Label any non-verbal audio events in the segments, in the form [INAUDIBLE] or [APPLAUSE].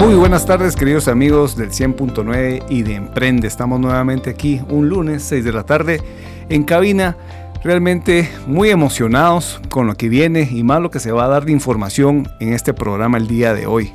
Muy buenas tardes queridos amigos del 100.9 y de Emprende. Estamos nuevamente aquí un lunes 6 de la tarde en cabina. Realmente muy emocionados con lo que viene y más lo que se va a dar de información en este programa el día de hoy.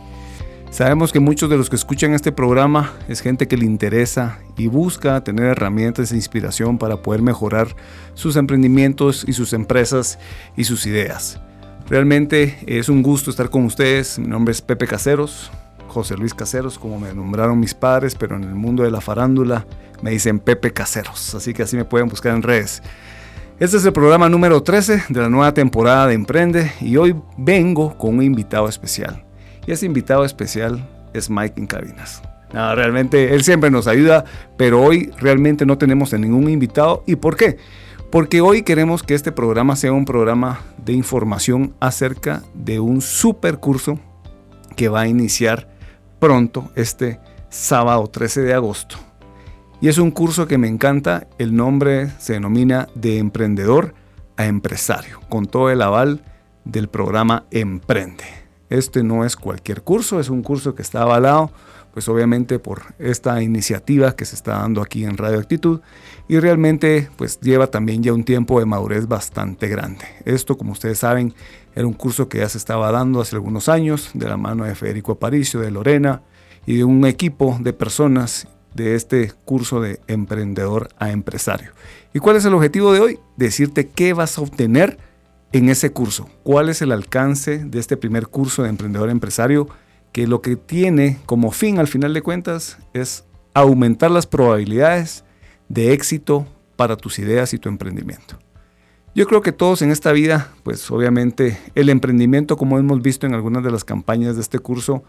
Sabemos que muchos de los que escuchan este programa es gente que le interesa y busca tener herramientas de inspiración para poder mejorar sus emprendimientos y sus empresas y sus ideas. Realmente es un gusto estar con ustedes. Mi nombre es Pepe Caseros, José Luis Caseros, como me nombraron mis padres, pero en el mundo de la farándula me dicen Pepe Caseros, así que así me pueden buscar en redes. Este es el programa número 13 de la nueva temporada de Emprende y hoy vengo con un invitado especial. Y ese invitado especial es Mike en Cabinas. realmente él siempre nos ayuda, pero hoy realmente no tenemos a ningún invitado. ¿Y por qué? Porque hoy queremos que este programa sea un programa de información acerca de un super curso que va a iniciar pronto, este sábado 13 de agosto. Y es un curso que me encanta, el nombre se denomina de emprendedor a empresario, con todo el aval del programa Emprende. Este no es cualquier curso, es un curso que está avalado, pues obviamente por esta iniciativa que se está dando aquí en Radio Actitud y realmente pues lleva también ya un tiempo de madurez bastante grande. Esto, como ustedes saben, era un curso que ya se estaba dando hace algunos años de la mano de Federico Aparicio, de Lorena y de un equipo de personas de este curso de emprendedor a empresario. ¿Y cuál es el objetivo de hoy? Decirte qué vas a obtener en ese curso, cuál es el alcance de este primer curso de emprendedor a empresario, que lo que tiene como fin al final de cuentas es aumentar las probabilidades de éxito para tus ideas y tu emprendimiento. Yo creo que todos en esta vida, pues obviamente el emprendimiento, como hemos visto en algunas de las campañas de este curso,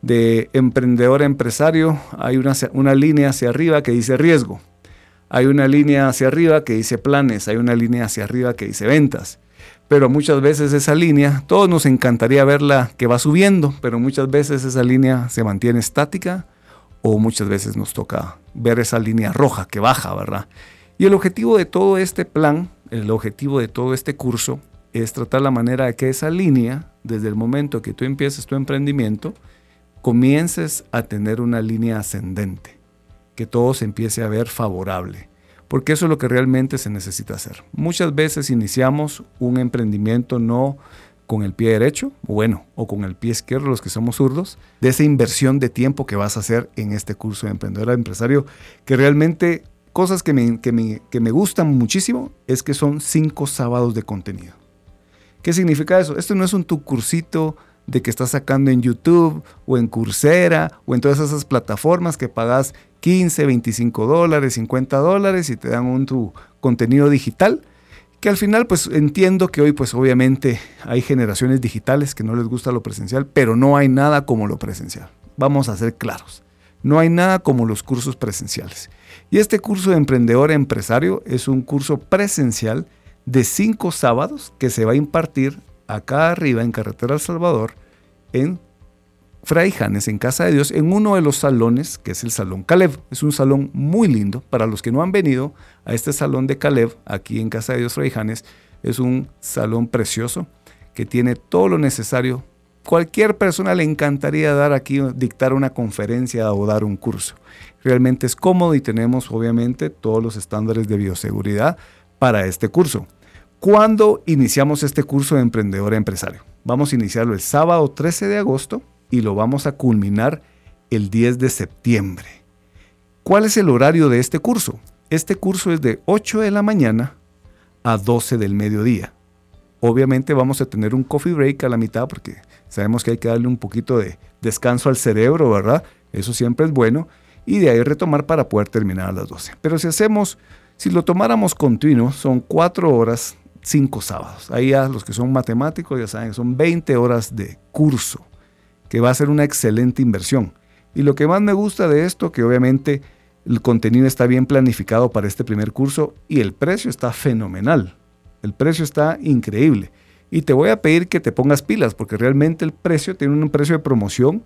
de emprendedor a empresario, hay una, una línea hacia arriba que dice riesgo, hay una línea hacia arriba que dice planes, hay una línea hacia arriba que dice ventas. Pero muchas veces esa línea, todos nos encantaría verla que va subiendo, pero muchas veces esa línea se mantiene estática o muchas veces nos toca ver esa línea roja que baja, ¿verdad? Y el objetivo de todo este plan el objetivo de todo este curso es tratar la manera de que esa línea, desde el momento que tú empieces tu emprendimiento, comiences a tener una línea ascendente, que todo se empiece a ver favorable, porque eso es lo que realmente se necesita hacer. Muchas veces iniciamos un emprendimiento no con el pie derecho, bueno, o con el pie izquierdo, los que somos zurdos, de esa inversión de tiempo que vas a hacer en este curso de emprendedor empresario, que realmente cosas que me, que, me, gustan muchísimo es que son cinco sábados de contenido. ¿Qué significa eso? Esto no es un tu cursito de que estás sacando en YouTube o en Coursera o en todas esas plataformas que pagas 15, 25 dólares, 50 dólares y te dan un tu contenido digital. Que al final pues entiendo que hoy pues obviamente hay generaciones digitales que no les gusta lo presencial, pero no hay nada como lo presencial. Vamos a ser claros. No hay nada como los cursos presenciales. Y este curso de emprendedor empresario es un curso presencial de cinco sábados que se va a impartir acá arriba en Carretera El Salvador, en Fray Janes, en Casa de Dios, en uno de los salones, que es el Salón Caleb. Es un salón muy lindo. Para los que no han venido a este salón de Caleb, aquí en Casa de Dios Fray Janes, es un salón precioso que tiene todo lo necesario. Cualquier persona le encantaría dar aquí, dictar una conferencia o dar un curso realmente es cómodo y tenemos obviamente todos los estándares de bioseguridad para este curso. ¿Cuándo iniciamos este curso de emprendedor empresario? Vamos a iniciarlo el sábado 13 de agosto y lo vamos a culminar el 10 de septiembre. ¿Cuál es el horario de este curso? Este curso es de 8 de la mañana a 12 del mediodía. Obviamente vamos a tener un coffee break a la mitad porque sabemos que hay que darle un poquito de descanso al cerebro, ¿verdad? Eso siempre es bueno y de ahí retomar para poder terminar a las 12. Pero si hacemos, si lo tomáramos continuo, son cuatro horas, cinco sábados. Ahí ya los que son matemáticos ya saben, son 20 horas de curso, que va a ser una excelente inversión. Y lo que más me gusta de esto, que obviamente el contenido está bien planificado para este primer curso y el precio está fenomenal. El precio está increíble. Y te voy a pedir que te pongas pilas porque realmente el precio tiene un precio de promoción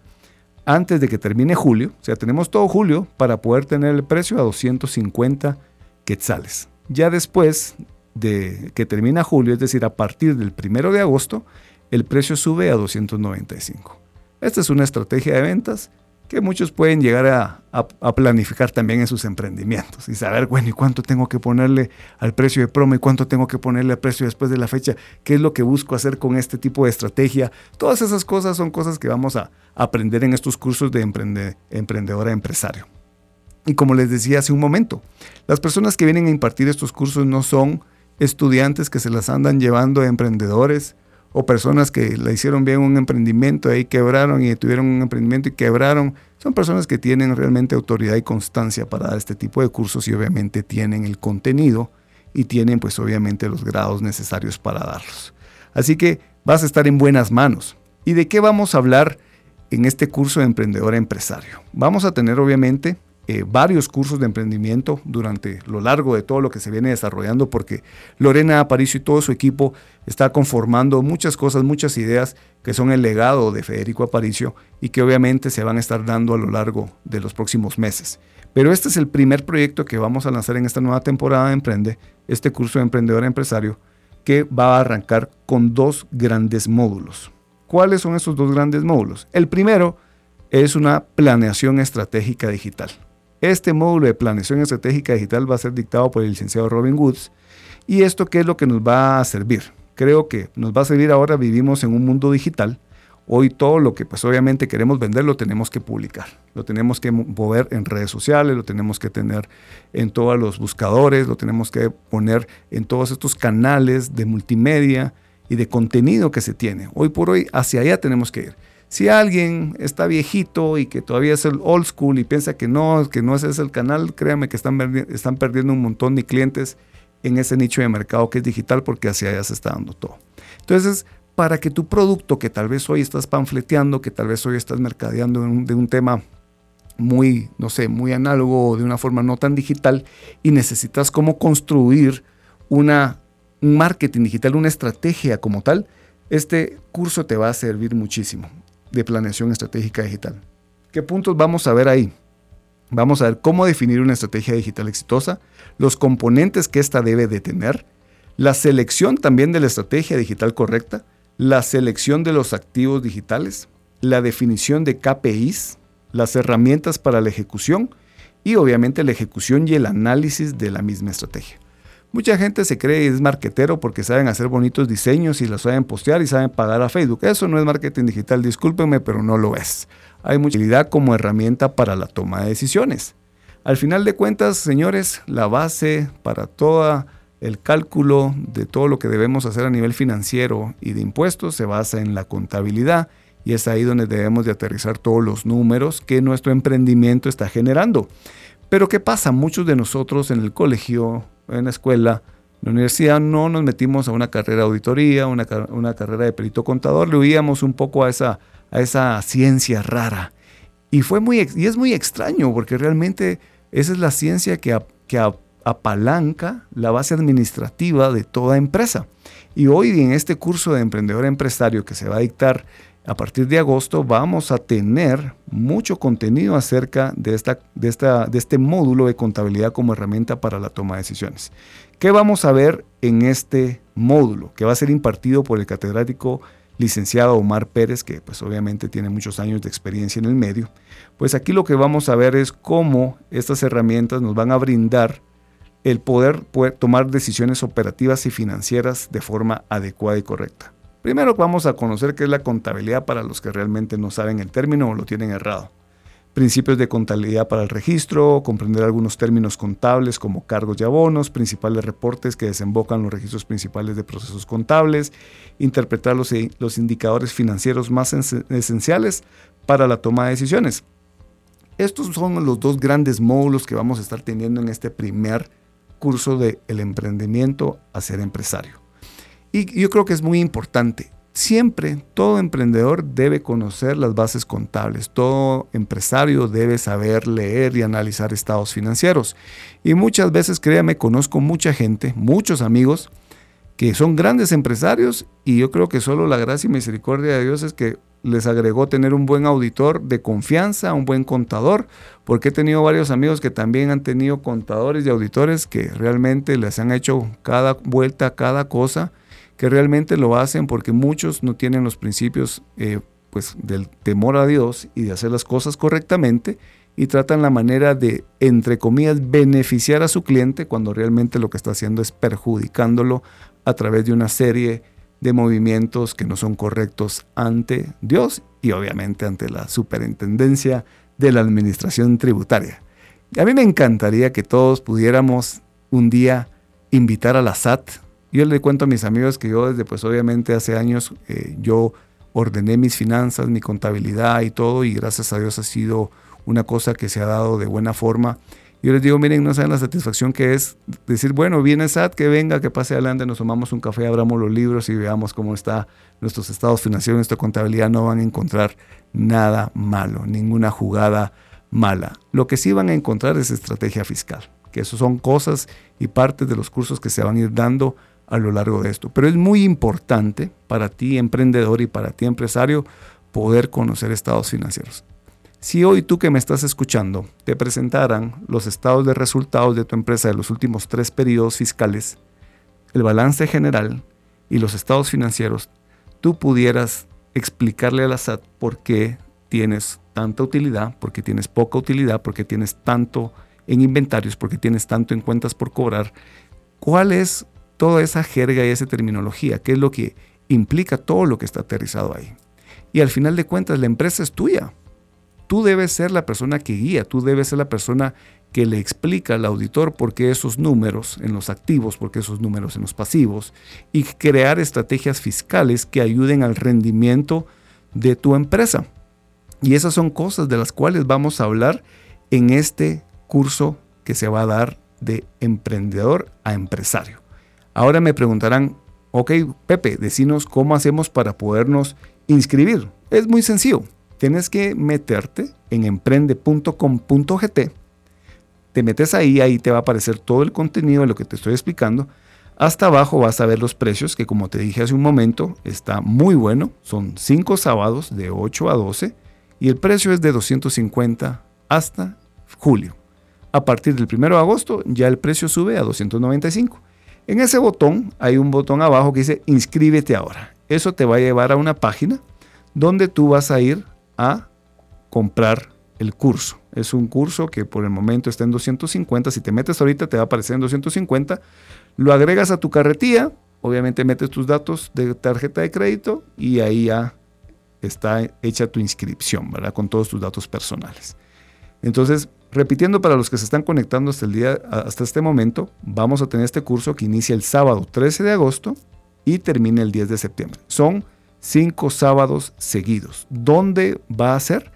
antes de que termine julio. O sea, tenemos todo julio para poder tener el precio a 250 quetzales. Ya después de que termina julio, es decir, a partir del primero de agosto, el precio sube a 295. Esta es una estrategia de ventas que muchos pueden llegar a, planificar también en sus emprendimientos y saber, bueno, ¿y cuánto tengo que ponerle al precio de promo y cuánto tengo que ponerle al precio después de la fecha? ¿Qué es lo que busco hacer con este tipo de estrategia? Todas esas cosas son cosas que vamos a aprender en estos cursos de emprende, emprendedora empresario. Y como les decía hace un momento, las personas que vienen a impartir estos cursos no son estudiantes que se las andan llevando a emprendedores o personas que le hicieron bien un emprendimiento y quebraron y tuvieron un emprendimiento y quebraron. Son personas que tienen realmente autoridad y constancia para dar este tipo de cursos y obviamente tienen el contenido y tienen pues obviamente los grados necesarios para darlos. Así que vas a estar en buenas manos. ¿Y de qué vamos a hablar en este curso de emprendedor empresario? Vamos a tener obviamente eh, varios cursos de emprendimiento durante lo largo de todo lo que se viene desarrollando, porque Lorena Aparicio y todo su equipo está conformando muchas cosas, muchas ideas que son el legado de Federico Aparicio y que obviamente se van a estar dando a lo largo de los próximos meses. Pero este es el primer proyecto que vamos a lanzar en esta nueva temporada de Emprende, este curso de emprendedor empresario, que va a arrancar con dos grandes módulos. ¿Cuáles son esos dos grandes módulos? El primero es una planeación estratégica digital. Este módulo de planeación estratégica digital va a ser dictado por el licenciado Robin Woods. ¿Y esto qué es lo que nos va a servir? Creo que nos va a servir ahora, vivimos en un mundo digital. Hoy todo lo que pues obviamente queremos vender lo tenemos que publicar, lo tenemos que mover en redes sociales, lo tenemos que tener en todos los buscadores, lo tenemos que poner en todos estos canales de multimedia y de contenido que se tiene. Hoy por hoy hacia allá tenemos que ir. Si alguien está viejito y que todavía es el old school y piensa que no, que no ese es el canal, créanme que están, están perdiendo un montón de clientes en ese nicho de mercado que es digital porque hacia allá se está dando todo. Entonces, para que tu producto que tal vez hoy estás panfleteando, que tal vez hoy estás mercadeando de un tema muy, no sé, muy análogo o de una forma no tan digital y necesitas cómo construir una, un marketing digital, una estrategia como tal, este curso te va a servir muchísimo de planeación estratégica digital. ¿Qué puntos vamos a ver ahí? Vamos a ver cómo definir una estrategia digital exitosa, los componentes que ésta debe de tener, la selección también de la estrategia digital correcta, la selección de los activos digitales, la definición de KPIs, las herramientas para la ejecución y obviamente la ejecución y el análisis de la misma estrategia. Mucha gente se cree es marquetero porque saben hacer bonitos diseños y los saben postear y saben pagar a Facebook. Eso no es marketing digital, discúlpenme, pero no lo es. Hay mucha utilidad como herramienta para la toma de decisiones. Al final de cuentas, señores, la base para todo el cálculo de todo lo que debemos hacer a nivel financiero y de impuestos se basa en la contabilidad y es ahí donde debemos de aterrizar todos los números que nuestro emprendimiento está generando. Pero ¿qué pasa? Muchos de nosotros en el colegio en la escuela, en la universidad, no nos metimos a una carrera de auditoría, una, una carrera de perito contador, le huíamos un poco a esa, a esa ciencia rara. Y, fue muy, y es muy extraño porque realmente esa es la ciencia que, que apalanca la base administrativa de toda empresa. Y hoy en este curso de emprendedor empresario que se va a dictar a partir de agosto vamos a tener mucho contenido acerca de, esta, de, esta, de este módulo de contabilidad como herramienta para la toma de decisiones. ¿Qué vamos a ver en este módulo que va a ser impartido por el catedrático licenciado Omar Pérez, que pues obviamente tiene muchos años de experiencia en el medio? Pues aquí lo que vamos a ver es cómo estas herramientas nos van a brindar el poder, poder tomar decisiones operativas y financieras de forma adecuada y correcta. Primero vamos a conocer qué es la contabilidad para los que realmente no saben el término o lo tienen errado. Principios de contabilidad para el registro, comprender algunos términos contables como cargos y abonos, principales reportes que desembocan los registros principales de procesos contables, interpretar los, los indicadores financieros más esenciales para la toma de decisiones. Estos son los dos grandes módulos que vamos a estar teniendo en este primer curso de el emprendimiento a ser empresario. Y yo creo que es muy importante. siempre todo emprendedor debe conocer las bases contables, todo empresario debe saber leer y analizar estados financieros. Y muchas veces, créame, conozco mucha gente, muchos amigos, que son grandes empresarios y yo creo que solo la gracia y misericordia de Dios es que les agregó tener un buen auditor de confianza, un buen contador, porque he tenido varios amigos que también han tenido contadores y auditores que realmente les han hecho cada vuelta, cada cosa, que realmente lo hacen porque muchos no tienen los principios eh, pues, del temor a Dios y de hacer las cosas correctamente y tratan la manera de, entre comillas, beneficiar a su cliente cuando realmente lo que está haciendo es perjudicándolo a través de una serie de movimientos que no son correctos ante Dios y obviamente ante la superintendencia de la administración tributaria. A mí me encantaría que todos pudiéramos un día invitar a la SAT. Yo le cuento a mis amigos que yo desde pues obviamente hace años eh, yo ordené mis finanzas, mi contabilidad y todo y gracias a Dios ha sido una cosa que se ha dado de buena forma yo les digo, miren, no saben la satisfacción que es decir, bueno, viene SAT, que venga, que pase adelante, nos tomamos un café, abramos los libros y veamos cómo está nuestros estados financieros, nuestra contabilidad, no van a encontrar nada malo, ninguna jugada mala. Lo que sí van a encontrar es estrategia fiscal, que eso son cosas y partes de los cursos que se van a ir dando a lo largo de esto. Pero es muy importante para ti emprendedor y para ti empresario poder conocer estados financieros. Si hoy tú que me estás escuchando te presentaran los estados de resultados de tu empresa de los últimos tres periodos fiscales, el balance general y los estados financieros, tú pudieras explicarle a la SAT por qué tienes tanta utilidad, por qué tienes poca utilidad, por qué tienes tanto en inventarios, por qué tienes tanto en cuentas por cobrar, cuál es toda esa jerga y esa terminología, qué es lo que implica todo lo que está aterrizado ahí. Y al final de cuentas la empresa es tuya, Tú debes ser la persona que guía, tú debes ser la persona que le explica al auditor por qué esos números en los activos, por qué esos números en los pasivos, y crear estrategias fiscales que ayuden al rendimiento de tu empresa. Y esas son cosas de las cuales vamos a hablar en este curso que se va a dar de emprendedor a empresario. Ahora me preguntarán, ok, Pepe, decinos cómo hacemos para podernos inscribir. Es muy sencillo tienes que meterte en emprende.com.gt. Te metes ahí, ahí te va a aparecer todo el contenido de lo que te estoy explicando. Hasta abajo vas a ver los precios, que como te dije hace un momento, está muy bueno. Son 5 sábados de 8 a 12 y el precio es de 250 hasta julio. A partir del 1 de agosto ya el precio sube a 295. En ese botón hay un botón abajo que dice inscríbete ahora. Eso te va a llevar a una página donde tú vas a ir a comprar el curso. Es un curso que por el momento está en 250. Si te metes ahorita te va a aparecer en 250. Lo agregas a tu carretilla. Obviamente metes tus datos de tarjeta de crédito y ahí ya está hecha tu inscripción, ¿verdad? Con todos tus datos personales. Entonces, repitiendo para los que se están conectando hasta el día hasta este momento, vamos a tener este curso que inicia el sábado 13 de agosto y termina el 10 de septiembre. Son cinco sábados seguidos. ¿Dónde va a ser?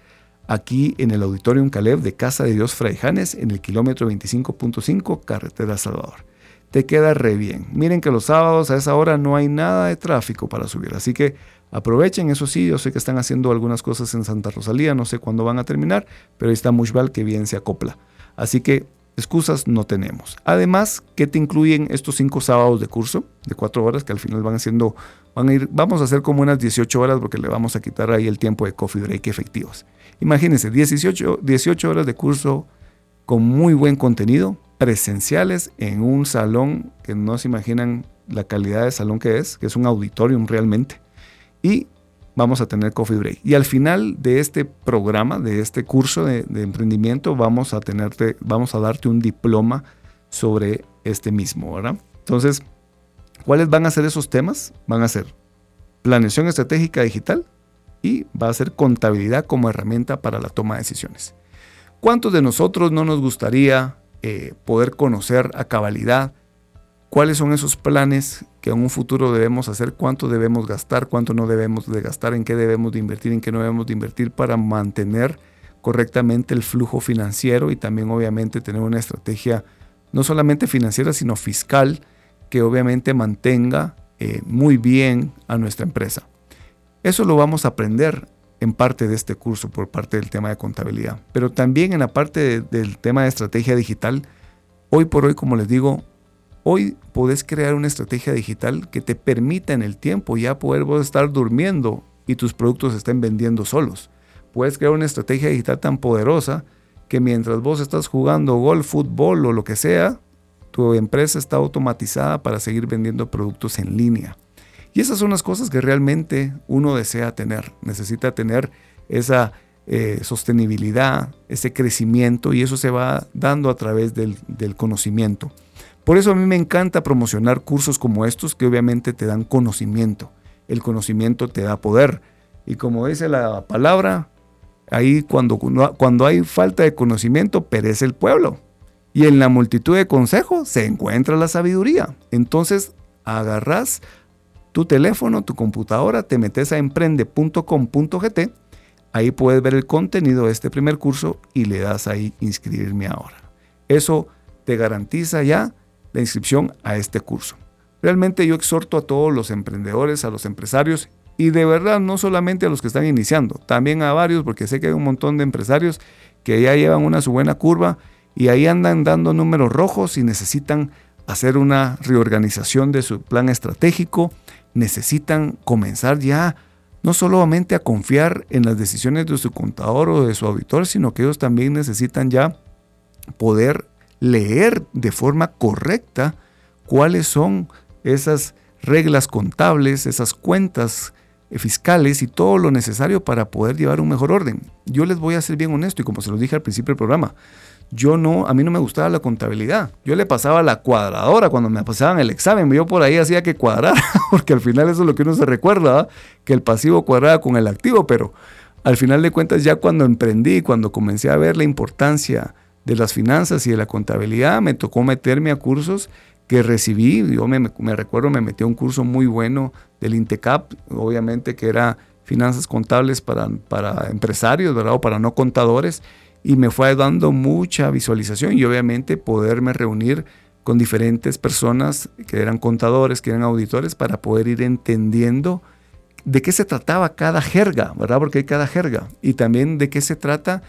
Aquí en el Auditorium Caleb de Casa de Dios Fraijanes, en el kilómetro 25.5, Carretera Salvador. Te queda re bien. Miren que los sábados a esa hora no hay nada de tráfico para subir, así que aprovechen, eso sí, yo sé que están haciendo algunas cosas en Santa Rosalía, no sé cuándo van a terminar, pero ahí está Mushbal que bien se acopla. Así que excusas no tenemos. Además, ¿qué te incluyen estos cinco sábados de curso de cuatro horas que al final van haciendo, van a ir, vamos a hacer como unas 18 horas porque le vamos a quitar ahí el tiempo de coffee break efectivos. Imagínense, 18, 18 horas de curso con muy buen contenido, presenciales en un salón que no se imaginan la calidad de salón que es, que es un auditorium realmente. Y vamos a tener coffee break. Y al final de este programa, de este curso de, emprendimiento, vamos a, tenerte, vamos a darte un diploma sobre este mismo, ¿verdad? Entonces, ¿cuáles van a ser esos temas? Van a ser planeación estratégica digital y va a ser contabilidad como herramienta para la toma de decisiones. ¿Cuántos de nosotros no nos gustaría eh, poder conocer a cabalidad cuáles son esos planes que en un futuro debemos hacer, cuánto debemos gastar, cuánto no debemos de gastar, en qué debemos de invertir, en qué no debemos de invertir para mantener correctamente el flujo financiero y también obviamente tener una estrategia no solamente financiera, sino fiscal que obviamente mantenga eh, muy bien a nuestra empresa. Eso lo vamos a aprender en parte de este curso por parte del tema de contabilidad, pero también en la parte del tema de estrategia digital. Hoy por hoy, como les digo, hoy podés crear una estrategia digital que te permita en el tiempo ya poder estar durmiendo y tus productos estén vendiendo solos. Puedes crear una estrategia digital tan poderosa que mientras vos estás jugando golf, fútbol o lo que sea, tu empresa está automatizada para seguir vendiendo productos en línea. Y esas son las cosas que realmente uno desea tener. Necesita tener esa eh, sostenibilidad, ese crecimiento y eso se va dando a través del conocimiento. Por eso a mí me encanta promocionar cursos como estos que obviamente te dan conocimiento. El conocimiento te da poder. Y como dice la palabra, ahí cuando, cuando hay falta de conocimiento perece el pueblo. Y en la multitud de consejos se encuentra la sabiduría. Entonces agarras tu teléfono, tu computadora, te metes a emprende.com.gt, ahí puedes ver el contenido de este primer curso y le das ahí inscribirme ahora. Eso te garantiza ya la inscripción a este curso. Realmente yo exhorto a todos los emprendedores, a los empresarios y de verdad no solamente a los que están iniciando, también a varios porque sé que hay un montón de empresarios que ya llevan una su buena curva y ahí andan dando números rojos y necesitan hacer una reorganización de su plan estratégico, necesitan comenzar ya no solamente a confiar en las decisiones de su contador o de su auditor, sino que ellos también necesitan ya poder leer de forma correcta cuáles son esas reglas contables, esas cuentas fiscales y todo lo necesario para poder llevar un mejor orden. Yo les voy a ser bien honesto y como se los dije al principio del programa, yo no, a mí no me gustaba la contabilidad. Yo le pasaba la cuadradora cuando me pasaban el examen. Yo por ahí hacía que cuadrara, [LAUGHS] porque al final eso es lo que uno se recuerda, que el pasivo cuadraba con el activo, pero al final de cuentas ya cuando emprendí, cuando comencé a ver la importancia de las finanzas y de la contabilidad, me tocó meterme a cursos que recibí. Yo me, me recuerdo, me metí a un curso muy bueno del INTECAP, obviamente que era finanzas contables para, para empresarios, ¿verdad? O para no contadores y me fue dando mucha visualización y obviamente poderme reunir con diferentes personas que eran contadores, que eran auditores, para poder ir entendiendo de qué se trataba cada jerga, ¿verdad? Porque hay cada jerga. Y también de qué se trata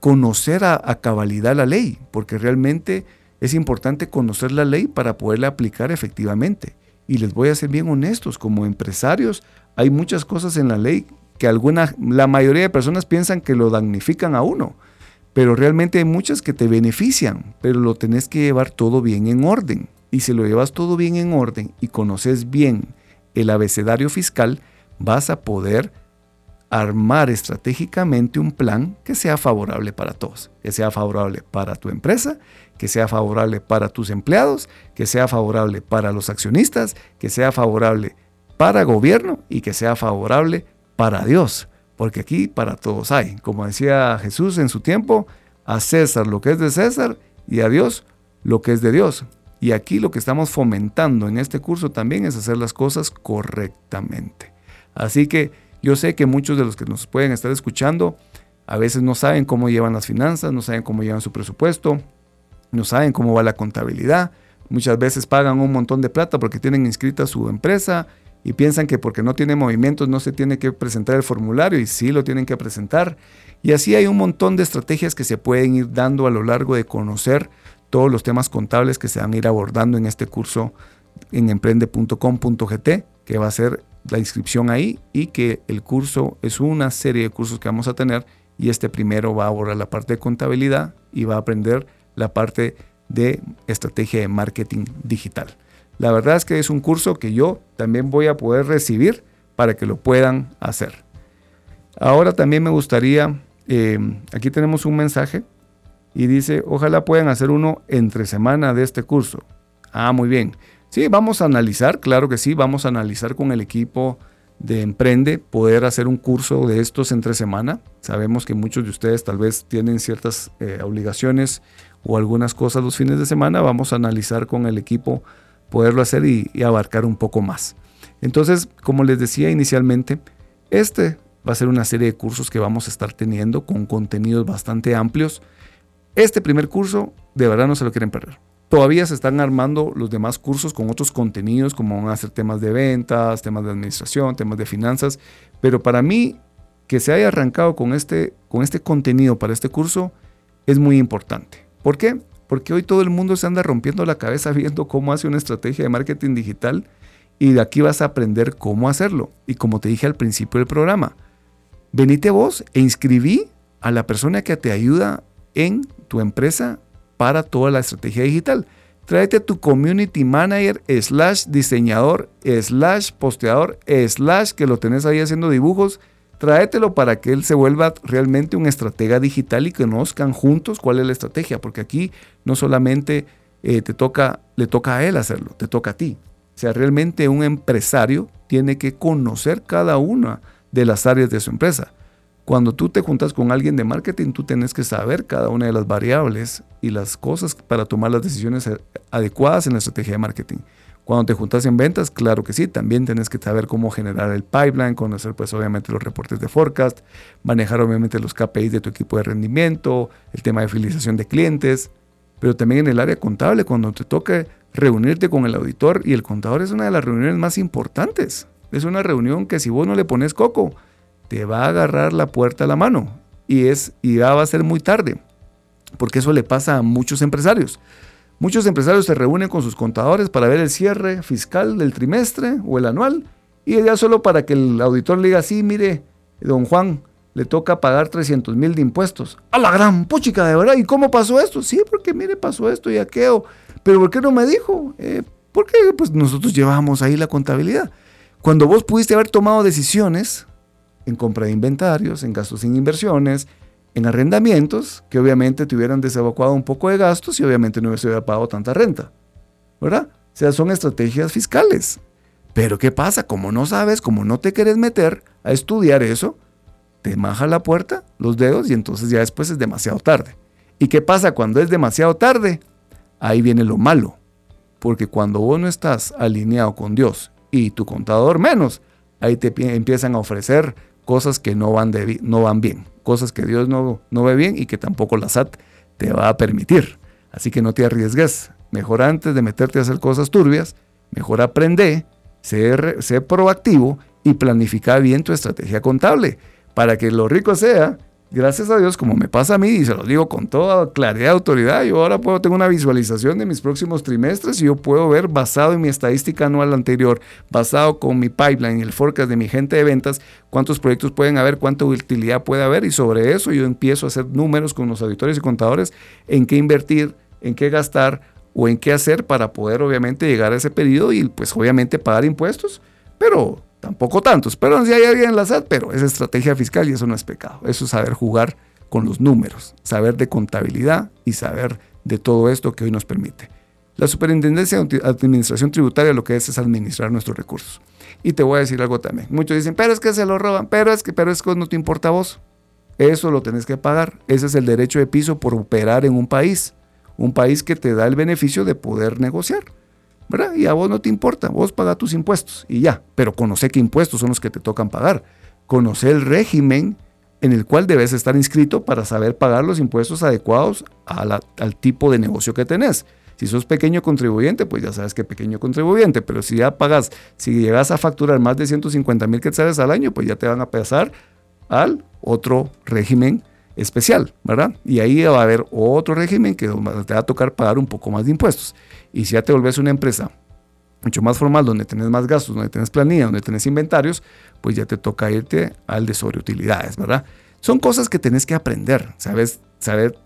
conocer a, cabalidad la ley, porque realmente es importante conocer la ley para poderla aplicar efectivamente. Y les voy a ser bien honestos, como empresarios hay muchas cosas en la ley que alguna, la mayoría de personas piensan que lo damnifican a uno pero realmente hay muchas que te benefician, pero lo tenés que llevar todo bien en orden. Y si lo llevas todo bien en orden y conoces bien el abecedario fiscal, vas a poder armar estratégicamente un plan que sea favorable para todos, que sea favorable para tu empresa, que sea favorable para tus empleados, que sea favorable para los accionistas, que sea favorable para gobierno y que sea favorable para Dios porque aquí para todos hay. Como decía Jesús en su tiempo, a César lo que es de César y a Dios lo que es de Dios. Y aquí lo que estamos fomentando en este curso también es hacer las cosas correctamente. Así que yo sé que muchos de los que nos pueden estar escuchando a veces no saben cómo llevan las finanzas, no saben cómo llevan su presupuesto, no saben cómo va la contabilidad. Muchas veces pagan un montón de plata porque tienen inscrita su empresa y piensan que porque no tiene movimientos no se tiene que presentar el formulario y sí lo tienen que presentar. Y así hay un montón de estrategias que se pueden ir dando a lo largo de conocer todos los temas contables que se van a ir abordando en este curso en emprende.com.gt, que va a ser la inscripción ahí y que el curso es una serie de cursos que vamos a tener y este primero va a abordar la parte de contabilidad y va a aprender la parte de estrategia de marketing digital. La verdad es que es un curso que yo también voy a poder recibir para que lo puedan hacer. Ahora también me gustaría, eh, aquí tenemos un mensaje y dice, ojalá puedan hacer uno entre semana de este curso. Ah, muy bien. Sí, vamos a analizar, claro que sí, vamos a analizar con el equipo de Emprende poder hacer un curso de estos entre semana. Sabemos que muchos de ustedes tal vez tienen ciertas eh, obligaciones o algunas cosas los fines de semana. Vamos a analizar con el equipo poderlo hacer y, abarcar un poco más. Entonces, como les decía inicialmente, este va a ser una serie de cursos que vamos a estar teniendo con contenidos bastante amplios. Este primer curso, de verdad no se lo quieren perder. Todavía se están armando los demás cursos con otros contenidos, como van a ser temas de ventas, temas de administración, temas de finanzas. Pero para mí, que se haya arrancado con este, con este contenido para este curso es muy importante. ¿Por qué? Porque hoy todo el mundo se anda rompiendo la cabeza [LAUGHS] viendo cómo hace una estrategia de marketing digital y de aquí vas a aprender cómo hacerlo. Y como te dije al principio del programa, venite vos e inscribí a la persona que te ayuda en tu empresa para toda la estrategia digital. Tráete a tu community manager, slash diseñador, slash posteador, slash que lo tenés ahí haciendo dibujos. Tráetelo para que él se vuelva realmente un estratega digital y conozcan juntos cuál es la estrategia, porque aquí no solamente eh, te toca, le toca a él hacerlo, te toca a ti. O sea, realmente un empresario tiene que conocer cada una de las áreas de su empresa. Cuando tú te juntas con alguien de marketing, tú tienes que saber cada una de las variables y las cosas para tomar las decisiones adecuadas en la estrategia de marketing. Cuando te juntas en ventas, claro que sí, también tienes que saber cómo generar el pipeline, conocer pues obviamente los reportes de forecast, manejar obviamente los KPIs de tu equipo de rendimiento, el tema de fidelización de clientes, pero también en el área contable, cuando te toque reunirte con el auditor y el contador es una de las reuniones más importantes. Es una reunión que si vos no le pones coco, te va a agarrar la puerta a la mano y, es, y ya va a ser muy tarde, porque eso le pasa a muchos empresarios. Muchos empresarios se reúnen con sus contadores para ver el cierre fiscal del trimestre o el anual y ya solo para que el auditor le diga, sí, mire, don Juan, le toca pagar 300 mil de impuestos. A la gran puchica, de verdad. ¿Y cómo pasó esto? Sí, porque mire, pasó esto y aquello. Pero ¿por qué no me dijo? Eh, porque pues nosotros llevamos ahí la contabilidad. Cuando vos pudiste haber tomado decisiones en compra de inventarios, en gastos en inversiones, en arrendamientos, que obviamente te hubieran desevacuado un poco de gastos y obviamente no hubiese pagado tanta renta. ¿Verdad? O sea, son estrategias fiscales. Pero ¿qué pasa? Como no sabes, como no te quieres meter a estudiar eso, te maja la puerta, los dedos y entonces ya después es demasiado tarde. ¿Y qué pasa cuando es demasiado tarde? Ahí viene lo malo. Porque cuando vos no estás alineado con Dios y tu contador menos, ahí te empiezan a ofrecer cosas que no van, no van bien, cosas que Dios no, no ve bien y que tampoco la SAT te va a permitir. Así que no te arriesgues. Mejor antes de meterte a hacer cosas turbias, mejor aprende, sé, sé proactivo y planifica bien tu estrategia contable para que lo rico sea gracias a Dios, como me pasa a mí, y se lo digo con toda claridad y autoridad, yo ahora puedo tener una visualización de mis próximos trimestres y yo puedo ver, basado en mi estadística anual anterior, basado con mi pipeline el forecast de mi gente de ventas, cuántos proyectos pueden haber, cuánta utilidad puede haber, y sobre eso yo empiezo a hacer números con los auditores y contadores en qué invertir, en qué gastar o en qué hacer para poder obviamente llegar a ese periodo y pues obviamente pagar impuestos, pero Tampoco tantos, pero si hay alguien en la SAT, pero es estrategia fiscal y eso no es pecado. Eso es saber jugar con los números, saber de contabilidad y saber de todo esto que hoy nos permite. La Superintendencia de Administración Tributaria lo que es es administrar nuestros recursos. Y te voy a decir algo también. Muchos dicen, pero es que se lo roban, pero es que, pero es que no te importa a vos. Eso lo tenés que pagar. Ese es el derecho de piso por operar en un país. Un país que te da el beneficio de poder negociar. Y a vos no te importa, vos pagas tus impuestos y ya, pero conoce qué impuestos son los que te tocan pagar. Conoce el régimen en el cual debes estar inscrito para saber pagar los impuestos adecuados al tipo de negocio que tenés. Si sos pequeño contribuyente, pues ya sabes que pequeño contribuyente, pero si ya pagas, si llegas a facturar más de 150 mil quetzales al año, pues ya te van a pasar al otro régimen especial, ¿verdad? Y ahí va a haber otro régimen que te va a tocar pagar un poco más de impuestos. Y si ya te volvés una empresa mucho más formal, donde tenés más gastos, donde tenés planilla, donde tenés inventarios, pues ya te toca irte al de sobreutilidades, ¿verdad? Son cosas que tenés que aprender, ¿sabes? Saber,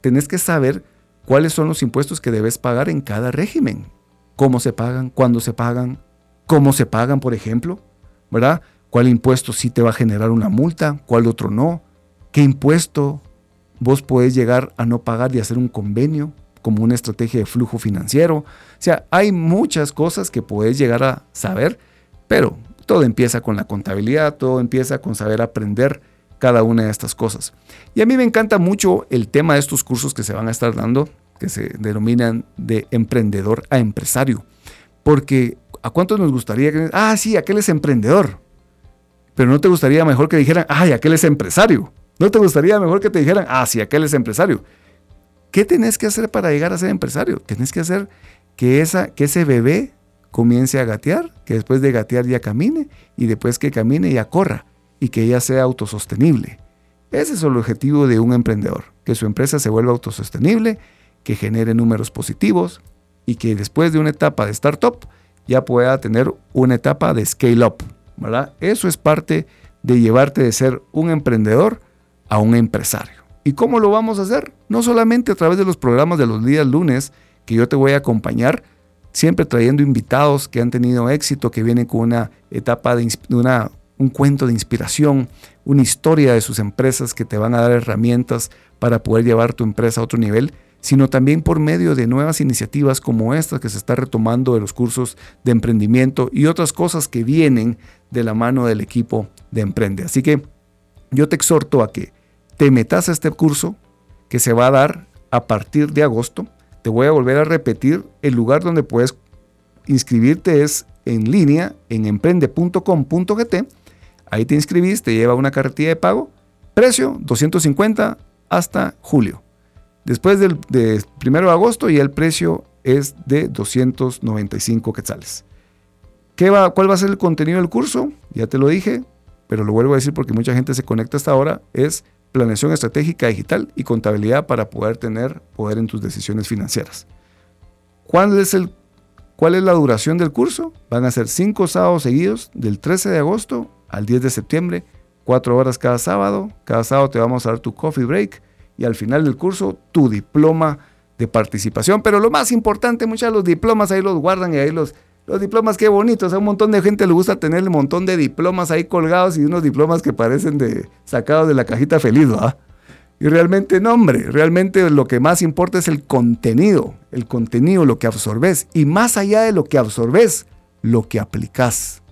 tenés que saber cuáles son los impuestos que debes pagar en cada régimen. Cómo se pagan, cuándo se pagan, cómo se pagan, por ejemplo, ¿verdad? ¿Cuál impuesto sí te va a generar una multa, cuál otro no? ¿Qué impuesto vos podés llegar a no pagar y hacer un convenio? como una estrategia de flujo financiero. O sea, hay muchas cosas que puedes llegar a saber, pero todo empieza con la contabilidad, todo empieza con saber aprender cada una de estas cosas. Y a mí me encanta mucho el tema de estos cursos que se van a estar dando, que se denominan de emprendedor a empresario. Porque ¿a cuántos nos gustaría que... Ah, sí, aquel es emprendedor. Pero no te gustaría mejor que dijeran, ay, aquel es empresario. No te gustaría mejor que te dijeran, ah, sí, aquel es empresario ¿Qué tenés que hacer para llegar a ser empresario? Tenés que hacer que, esa, que ese bebé comience a gatear, que después de gatear ya camine y después que camine ya corra y que ya sea autosostenible. Ese es el objetivo de un emprendedor, que su empresa se vuelva autosostenible, que genere números positivos y que después de una etapa de startup ya pueda tener una etapa de scale up. ¿verdad? Eso es parte de llevarte de ser un emprendedor a un empresario. ¿Y cómo lo vamos a hacer? No solamente a través de los programas de los días lunes, que yo te voy a acompañar, siempre trayendo invitados que han tenido éxito, que vienen con una etapa de una, un cuento de inspiración, una historia de sus empresas que te van a dar herramientas para poder llevar tu empresa a otro nivel, sino también por medio de nuevas iniciativas como esta que se está retomando de los cursos de emprendimiento y otras cosas que vienen de la mano del equipo de Emprende. Así que yo te exhorto a que te metas a este curso que se va a dar a partir de agosto. Te voy a volver a repetir, el lugar donde puedes inscribirte es en línea en emprende.com.gt. Ahí te inscribís, te lleva una carretilla de pago. Precio 250 hasta julio. Después del, 1 de agosto ya el precio es de 295 quetzales. ¿Qué va, ¿Cuál va a ser el contenido del curso? Ya te lo dije, pero lo vuelvo a decir porque mucha gente se conecta hasta ahora. Es planeación estratégica digital y contabilidad para poder tener poder en tus decisiones financieras. ¿Cuál es, el, ¿Cuál es la duración del curso? Van a ser cinco sábados seguidos, del 13 de agosto al 10 de septiembre, cuatro horas cada sábado. Cada sábado te vamos a dar tu coffee break y al final del curso tu diploma de participación. Pero lo más importante, muchos de los diplomas ahí los guardan y ahí los los diplomas, qué bonitos. A un montón de gente le gusta tener un montón de diplomas ahí colgados y unos diplomas que parecen de sacados de la cajita feliz, ¿verdad? Y realmente no, hombre, realmente lo que más importa es el contenido, el contenido, lo que absorbes. Y más allá de lo que absorbes, lo que aplicas.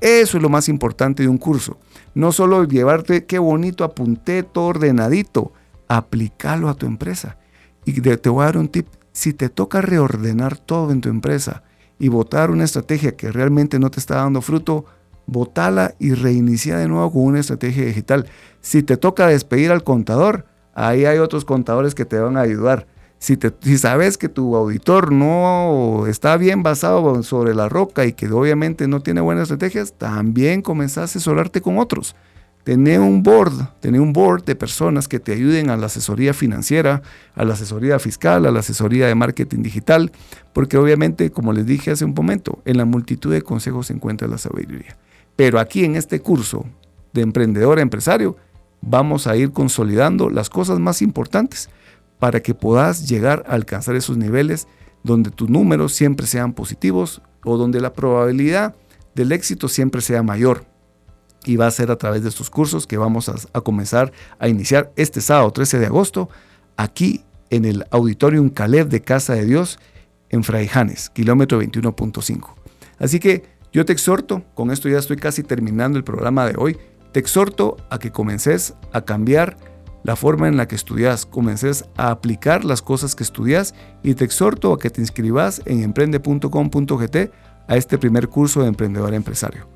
Eso es lo más importante de un curso. No solo llevarte, qué bonito, apunté todo ordenadito, aplicarlo a tu empresa. Y te voy a dar un tip, si te toca reordenar todo en tu empresa, y votar una estrategia que realmente no te está dando fruto, votala y reinicia de nuevo con una estrategia digital. Si te toca despedir al contador, ahí hay otros contadores que te van a ayudar. Si, sabes que tu auditor no está bien basado sobre la roca y que obviamente no tiene buenas estrategias, también comenzás a asesorarte con otros. Tener un board, tener un board de personas que te ayuden a la asesoría financiera, a la asesoría fiscal, a la asesoría de marketing digital, porque obviamente, como les dije hace un momento, en la multitud de consejos se encuentra la sabiduría. Pero aquí en este curso de emprendedor a empresario, vamos a ir consolidando las cosas más importantes para que puedas llegar a alcanzar esos niveles donde tus números siempre sean positivos o donde la probabilidad del éxito siempre sea mayor y va a ser a través de estos cursos que vamos a, comenzar a iniciar este sábado 13 de agosto aquí en el Auditorium Caleb de Casa de Dios en Fraijanes, kilómetro 21.5. Así que yo te exhorto, con esto ya estoy casi terminando el programa de hoy, te exhorto a que comences a cambiar la forma en la que estudias, comences a aplicar las cosas que estudias y te exhorto a que te inscribas en emprende.com.gt a este primer curso de emprendedor empresario.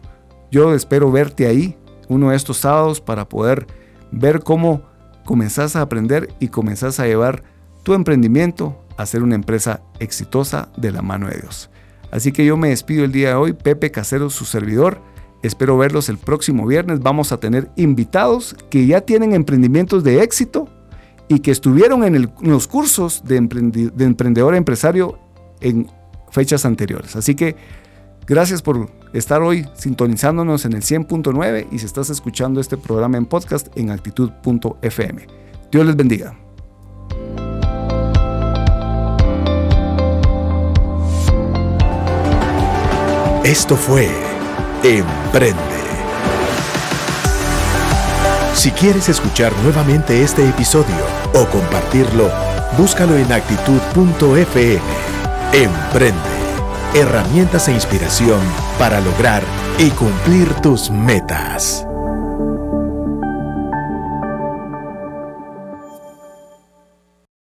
Yo espero verte ahí uno de estos sábados para poder ver cómo comenzás a aprender y comenzás a llevar tu emprendimiento a ser una empresa exitosa de la mano de Dios. Así que yo me despido el día de hoy, Pepe Casero, su servidor. Espero verlos el próximo viernes. Vamos a tener invitados que ya tienen emprendimientos de éxito y que estuvieron en, los cursos de, de emprendedor empresario en fechas anteriores. Así que Gracias por estar hoy sintonizándonos en el 100.9 y si estás escuchando este programa en podcast en actitud.fm. Dios les bendiga. Esto fue Emprende. Si quieres escuchar nuevamente este episodio o compartirlo, búscalo en actitud.fm. Emprende herramientas e inspiración para lograr y cumplir tus metas.